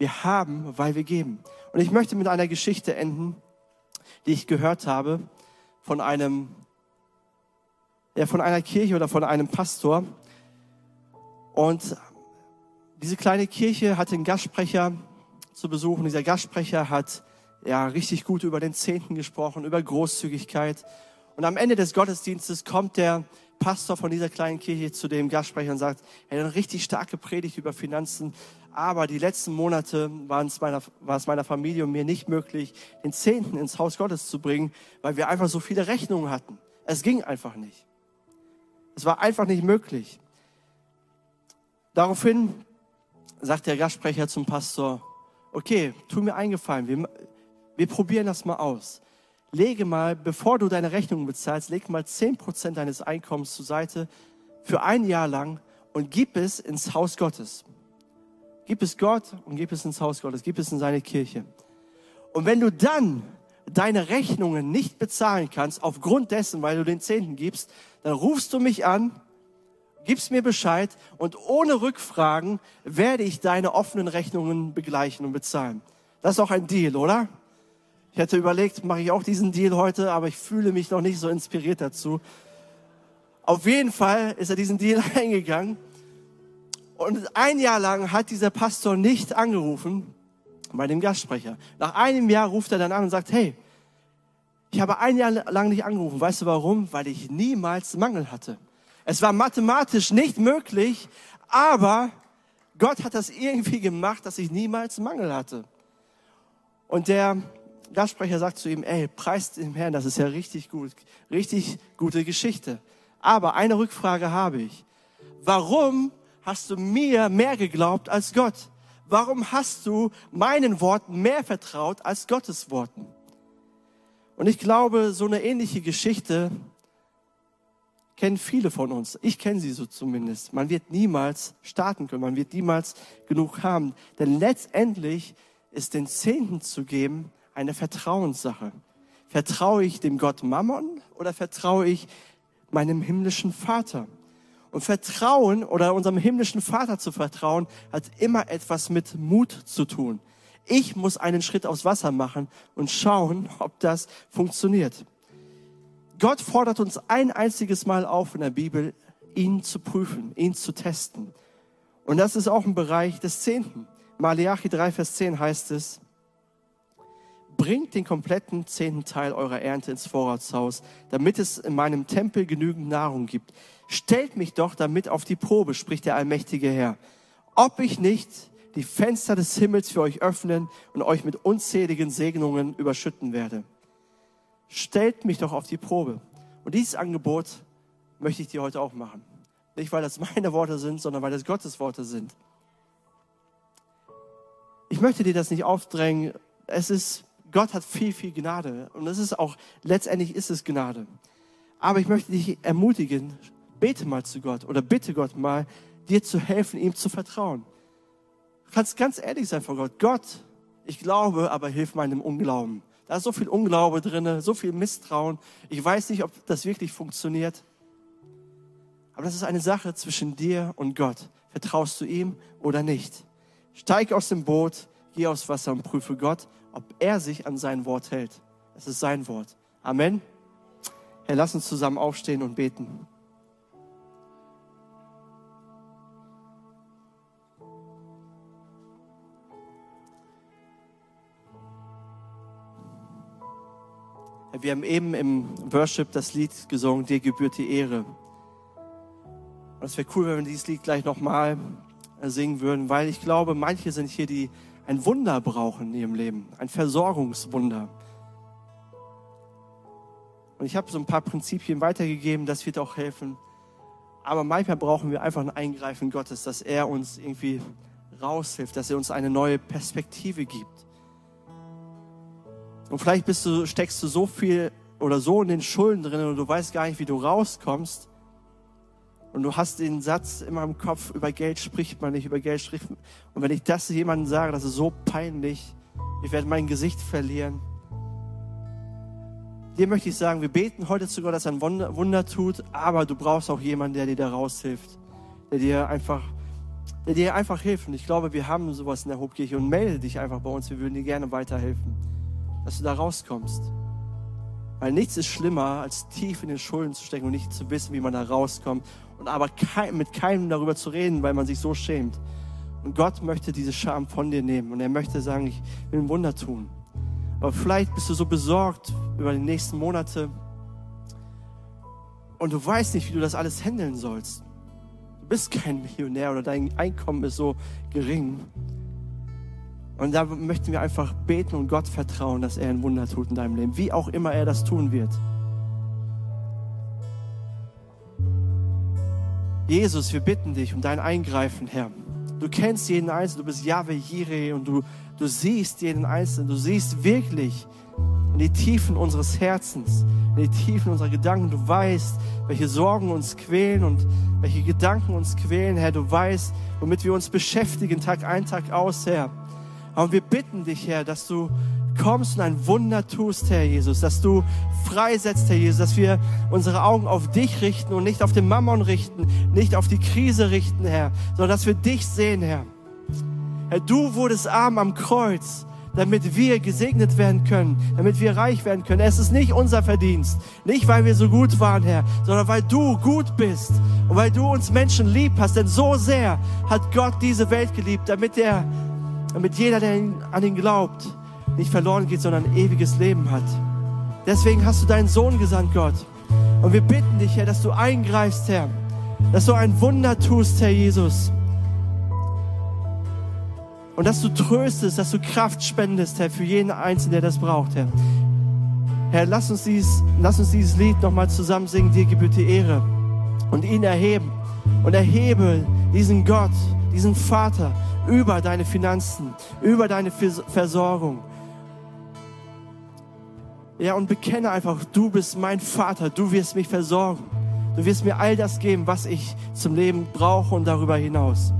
Wir haben, weil wir geben. Und ich möchte mit einer Geschichte enden, die ich gehört habe von einem, ja, von einer Kirche oder von einem Pastor. Und diese kleine Kirche hatte einen Gastsprecher zu besuchen. Dieser Gastsprecher hat ja richtig gut über den Zehnten gesprochen, über Großzügigkeit. Und am Ende des Gottesdienstes kommt der Pastor von dieser kleinen Kirche zu dem Gastsprecher und sagt, er hat eine richtig starke Predigt über Finanzen, aber die letzten Monate waren es meiner, war es meiner Familie und mir nicht möglich, den Zehnten ins Haus Gottes zu bringen, weil wir einfach so viele Rechnungen hatten. Es ging einfach nicht. Es war einfach nicht möglich. Daraufhin sagt der Gastsprecher zum Pastor, okay, tu mir eingefallen, wir, wir probieren das mal aus lege mal, bevor du deine Rechnung bezahlst, leg mal zehn Prozent deines Einkommens zur Seite für ein Jahr lang und gib es ins Haus Gottes. Gib es Gott und gib es ins Haus Gottes, gib es in seine Kirche. Und wenn du dann deine Rechnungen nicht bezahlen kannst, aufgrund dessen, weil du den Zehnten gibst, dann rufst du mich an, gibst mir Bescheid und ohne Rückfragen werde ich deine offenen Rechnungen begleichen und bezahlen. Das ist auch ein Deal, oder? Ich hätte überlegt, mache ich auch diesen Deal heute, aber ich fühle mich noch nicht so inspiriert dazu. Auf jeden Fall ist er diesen Deal eingegangen. Und ein Jahr lang hat dieser Pastor nicht angerufen bei dem Gastsprecher. Nach einem Jahr ruft er dann an und sagt, hey, ich habe ein Jahr lang nicht angerufen. Weißt du warum? Weil ich niemals Mangel hatte. Es war mathematisch nicht möglich, aber Gott hat das irgendwie gemacht, dass ich niemals Mangel hatte. Und der Gastsprecher sagt zu ihm, ey, preist dem Herrn, das ist ja richtig gut, richtig gute Geschichte. Aber eine Rückfrage habe ich. Warum hast du mir mehr geglaubt als Gott? Warum hast du meinen Worten mehr vertraut als Gottes Worten? Und ich glaube, so eine ähnliche Geschichte kennen viele von uns. Ich kenne sie so zumindest. Man wird niemals starten können, man wird niemals genug haben. Denn letztendlich ist den Zehnten zu geben eine Vertrauenssache. Vertraue ich dem Gott Mammon oder vertraue ich meinem himmlischen Vater? Und Vertrauen oder unserem himmlischen Vater zu vertrauen, hat immer etwas mit Mut zu tun. Ich muss einen Schritt aufs Wasser machen und schauen, ob das funktioniert. Gott fordert uns ein einziges Mal auf in der Bibel, ihn zu prüfen, ihn zu testen. Und das ist auch ein Bereich des Zehnten. Malachi 3, Vers 10 heißt es, bringt den kompletten zehnten Teil eurer Ernte ins Vorratshaus, damit es in meinem Tempel genügend Nahrung gibt. Stellt mich doch damit auf die Probe, spricht der allmächtige Herr, ob ich nicht die Fenster des Himmels für euch öffnen und euch mit unzähligen Segnungen überschütten werde. Stellt mich doch auf die Probe. Und dieses Angebot möchte ich dir heute auch machen. Nicht, weil das meine Worte sind, sondern weil das Gottes Worte sind. Ich möchte dir das nicht aufdrängen. Es ist, Gott hat viel, viel Gnade. Und es ist auch, letztendlich ist es Gnade. Aber ich möchte dich ermutigen, bete mal zu Gott oder bitte Gott mal, dir zu helfen, ihm zu vertrauen. Du kannst ganz ehrlich sein vor Gott. Gott, ich glaube, aber hilf meinem Unglauben. Da ist so viel Unglaube drin, so viel Misstrauen. Ich weiß nicht, ob das wirklich funktioniert. Aber das ist eine Sache zwischen dir und Gott. Vertraust du ihm oder nicht? Steig aus dem Boot, geh aufs Wasser und prüfe Gott, ob er sich an sein Wort hält. Es ist sein Wort. Amen. Herr, lass uns zusammen aufstehen und beten. Wir haben eben im Worship das Lied gesungen, dir gebührt die Ehre. Und es wäre cool, wenn wir dieses Lied gleich nochmal singen würden, weil ich glaube, manche sind hier, die ein Wunder brauchen in ihrem Leben, ein Versorgungswunder. Und ich habe so ein paar Prinzipien weitergegeben, das wird auch helfen. Aber manchmal brauchen wir einfach ein Eingreifen Gottes, dass er uns irgendwie raushilft, dass er uns eine neue Perspektive gibt. Und vielleicht bist du, steckst du so viel oder so in den Schulden drin und du weißt gar nicht, wie du rauskommst. Und du hast den Satz immer im Kopf, über Geld spricht man nicht, über Geld spricht man. Und wenn ich das jemandem sage, das ist so peinlich, ich werde mein Gesicht verlieren. Dir möchte ich sagen, wir beten heute zu Gott, dass er ein Wunder, Wunder tut, aber du brauchst auch jemanden, der dir da raushilft, der dir einfach, der dir einfach hilft. Und ich glaube, wir haben sowas in der Hauptkirche und melde dich einfach bei uns, wir würden dir gerne weiterhelfen dass du da rauskommst. Weil nichts ist schlimmer, als tief in den Schulden zu stecken und nicht zu wissen, wie man da rauskommt. Und aber kein, mit keinem darüber zu reden, weil man sich so schämt. Und Gott möchte diese Scham von dir nehmen. Und er möchte sagen, ich will ein Wunder tun. Aber vielleicht bist du so besorgt über die nächsten Monate. Und du weißt nicht, wie du das alles handeln sollst. Du bist kein Millionär oder dein Einkommen ist so gering. Und da möchten wir einfach beten und Gott vertrauen, dass er ein Wunder tut in deinem Leben, wie auch immer er das tun wird. Jesus, wir bitten dich um dein Eingreifen, Herr. Du kennst jeden Einzelnen, du bist Yahweh Jireh und du, du siehst jeden Einzelnen, du siehst wirklich in die Tiefen unseres Herzens, in die Tiefen unserer Gedanken. Du weißt, welche Sorgen uns quälen und welche Gedanken uns quälen, Herr. Du weißt, womit wir uns beschäftigen, Tag ein, Tag aus, Herr. Und wir bitten dich, Herr, dass du kommst und ein Wunder tust, Herr Jesus, dass du freisetzt, Herr Jesus, dass wir unsere Augen auf dich richten und nicht auf den Mammon richten, nicht auf die Krise richten, Herr, sondern dass wir dich sehen, Herr. Herr, du wurdest arm am Kreuz, damit wir gesegnet werden können, damit wir reich werden können. Es ist nicht unser Verdienst, nicht weil wir so gut waren, Herr, sondern weil du gut bist und weil du uns Menschen lieb hast. Denn so sehr hat Gott diese Welt geliebt, damit er damit jeder, der an ihn glaubt, nicht verloren geht, sondern ein ewiges Leben hat. Deswegen hast du deinen Sohn gesandt, Gott. Und wir bitten dich, Herr, dass du eingreifst, Herr, dass du ein Wunder tust, Herr Jesus. Und dass du tröstest, dass du Kraft spendest, Herr, für jeden Einzelnen, der das braucht, Herr. Herr, lass uns dieses, lass uns dieses Lied nochmal zusammen singen, dir gebührt die Ehre. Und ihn erheben. Und erhebe diesen Gott, diesen Vater über deine Finanzen, über deine Versorgung. Ja, und bekenne einfach, du bist mein Vater, du wirst mich versorgen. Du wirst mir all das geben, was ich zum Leben brauche und darüber hinaus.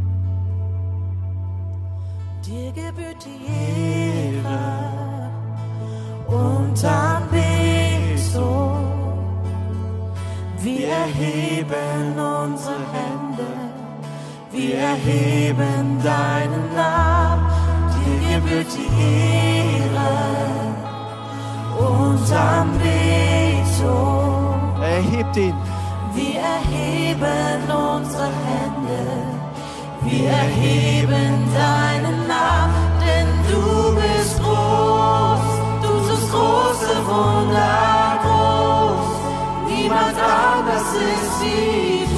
Dir gebührt die Ehre und Anbetung. Wir erheben unsere Hände, wir erheben deinen Namen. Dir gebührt die Ehre und Anbetung. Erhebt ihn. Wir erheben unsere Hände. Wir erheben deinen Namen, denn du bist groß, du tust große Wunder groß. Niemand anders ist wie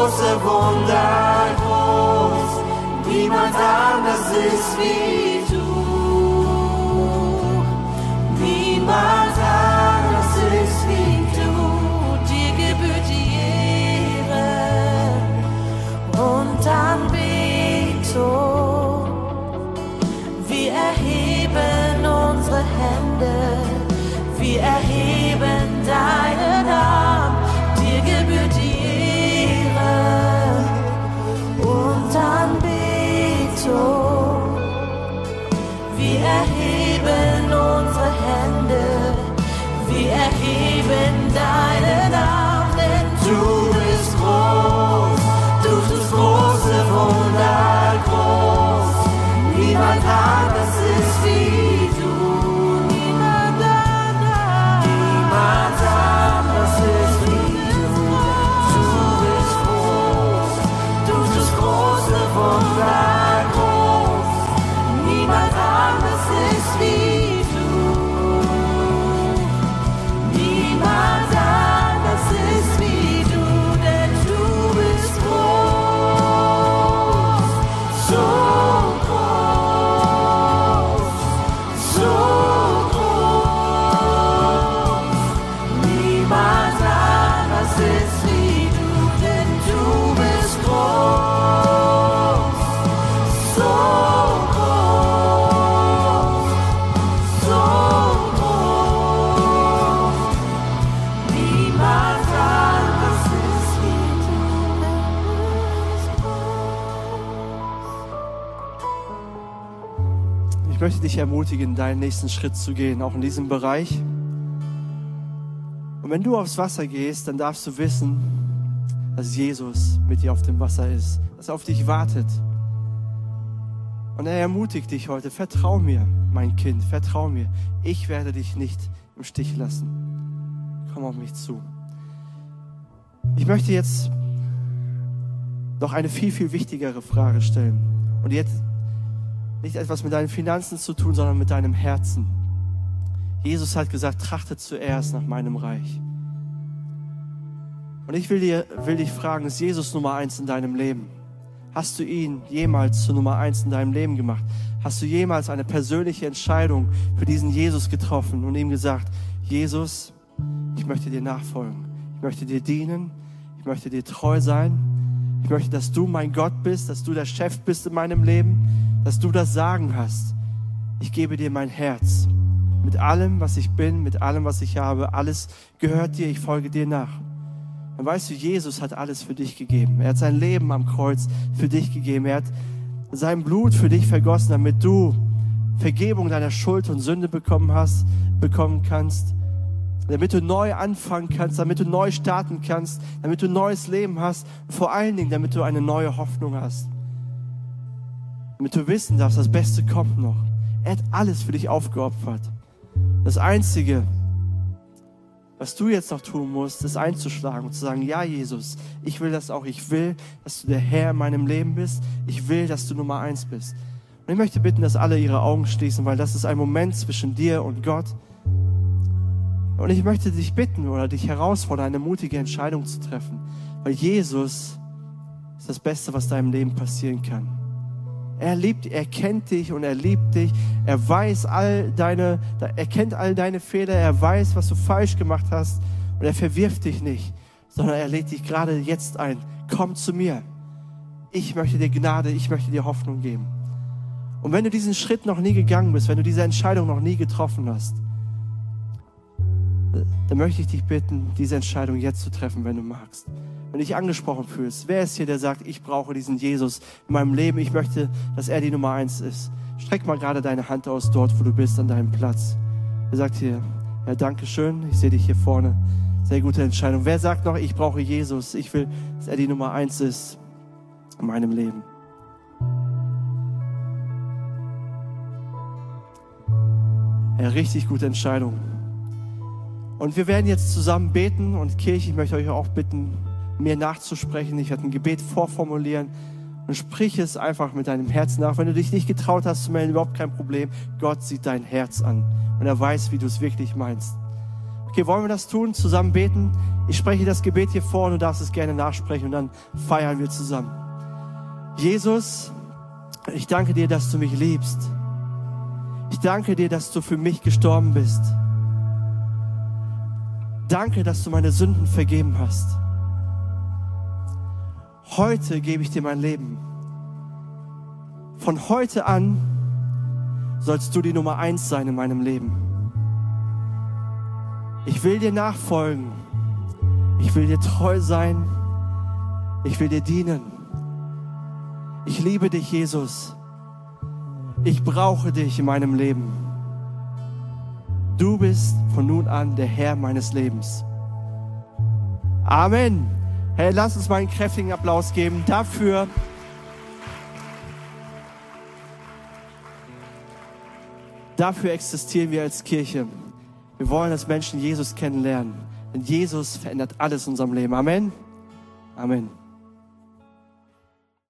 große Wunder groß. Niemand anders ist wie du. niemand möchte dich ermutigen, deinen nächsten Schritt zu gehen, auch in diesem Bereich. Und wenn du aufs Wasser gehst, dann darfst du wissen, dass Jesus mit dir auf dem Wasser ist, dass er auf dich wartet. Und er ermutigt dich heute, vertrau mir, mein Kind, vertrau mir. Ich werde dich nicht im Stich lassen. Komm auf mich zu. Ich möchte jetzt noch eine viel, viel wichtigere Frage stellen. Und jetzt nicht etwas mit deinen Finanzen zu tun, sondern mit deinem Herzen. Jesus hat gesagt, trachtet zuerst nach meinem Reich. Und ich will, dir, will dich fragen, ist Jesus Nummer eins in deinem Leben? Hast du ihn jemals zu Nummer eins in deinem Leben gemacht? Hast du jemals eine persönliche Entscheidung für diesen Jesus getroffen und ihm gesagt, Jesus, ich möchte dir nachfolgen. Ich möchte dir dienen. Ich möchte dir treu sein. Ich möchte, dass du mein Gott bist, dass du der Chef bist in meinem Leben, dass du das Sagen hast. Ich gebe dir mein Herz. Mit allem, was ich bin, mit allem, was ich habe, alles gehört dir, ich folge dir nach. Dann weißt du, Jesus hat alles für dich gegeben. Er hat sein Leben am Kreuz für dich gegeben. Er hat sein Blut für dich vergossen, damit du Vergebung deiner Schuld und Sünde bekommen hast, bekommen kannst. Damit du neu anfangen kannst, damit du neu starten kannst, damit du neues Leben hast vor allen Dingen, damit du eine neue Hoffnung hast. Damit du wissen darfst, das Beste kommt noch. Er hat alles für dich aufgeopfert. Das Einzige, was du jetzt noch tun musst, ist einzuschlagen und zu sagen, ja Jesus, ich will das auch. Ich will, dass du der Herr in meinem Leben bist. Ich will, dass du Nummer eins bist. Und ich möchte bitten, dass alle ihre Augen schließen, weil das ist ein Moment zwischen dir und Gott. Und ich möchte dich bitten oder dich herausfordern, eine mutige Entscheidung zu treffen. Weil Jesus ist das Beste, was deinem Leben passieren kann. Er liebt, er kennt dich und er liebt dich. Er weiß all deine, er kennt all deine Fehler. Er weiß, was du falsch gemacht hast. Und er verwirft dich nicht, sondern er lädt dich gerade jetzt ein. Komm zu mir. Ich möchte dir Gnade, ich möchte dir Hoffnung geben. Und wenn du diesen Schritt noch nie gegangen bist, wenn du diese Entscheidung noch nie getroffen hast, dann möchte ich dich bitten, diese Entscheidung jetzt zu treffen, wenn du magst. Wenn du dich angesprochen fühlst, wer ist hier, der sagt, ich brauche diesen Jesus in meinem Leben, ich möchte, dass er die Nummer eins ist. Streck mal gerade deine Hand aus dort, wo du bist, an deinem Platz. Wer sagt hier, ja, danke schön, ich sehe dich hier vorne. Sehr gute Entscheidung. Wer sagt noch, ich brauche Jesus, ich will, dass er die Nummer eins ist in meinem Leben. Ja, richtig gute Entscheidung. Und wir werden jetzt zusammen beten und Kirche, ich möchte euch auch bitten, mir nachzusprechen. Ich werde ein Gebet vorformulieren und sprich es einfach mit deinem Herz nach. Wenn du dich nicht getraut hast zu melden, überhaupt kein Problem. Gott sieht dein Herz an und er weiß, wie du es wirklich meinst. Okay, wollen wir das tun? Zusammen beten? Ich spreche das Gebet hier vor und du darfst es gerne nachsprechen und dann feiern wir zusammen. Jesus, ich danke dir, dass du mich liebst. Ich danke dir, dass du für mich gestorben bist. Danke, dass du meine Sünden vergeben hast. Heute gebe ich dir mein Leben. Von heute an sollst du die Nummer eins sein in meinem Leben. Ich will dir nachfolgen. Ich will dir treu sein. Ich will dir dienen. Ich liebe dich, Jesus. Ich brauche dich in meinem Leben. Du bist von nun an der Herr meines Lebens. Amen. Hey, lass uns mal einen kräftigen Applaus geben dafür. Dafür existieren wir als Kirche. Wir wollen, dass Menschen Jesus kennenlernen. Denn Jesus verändert alles in unserem Leben. Amen. Amen.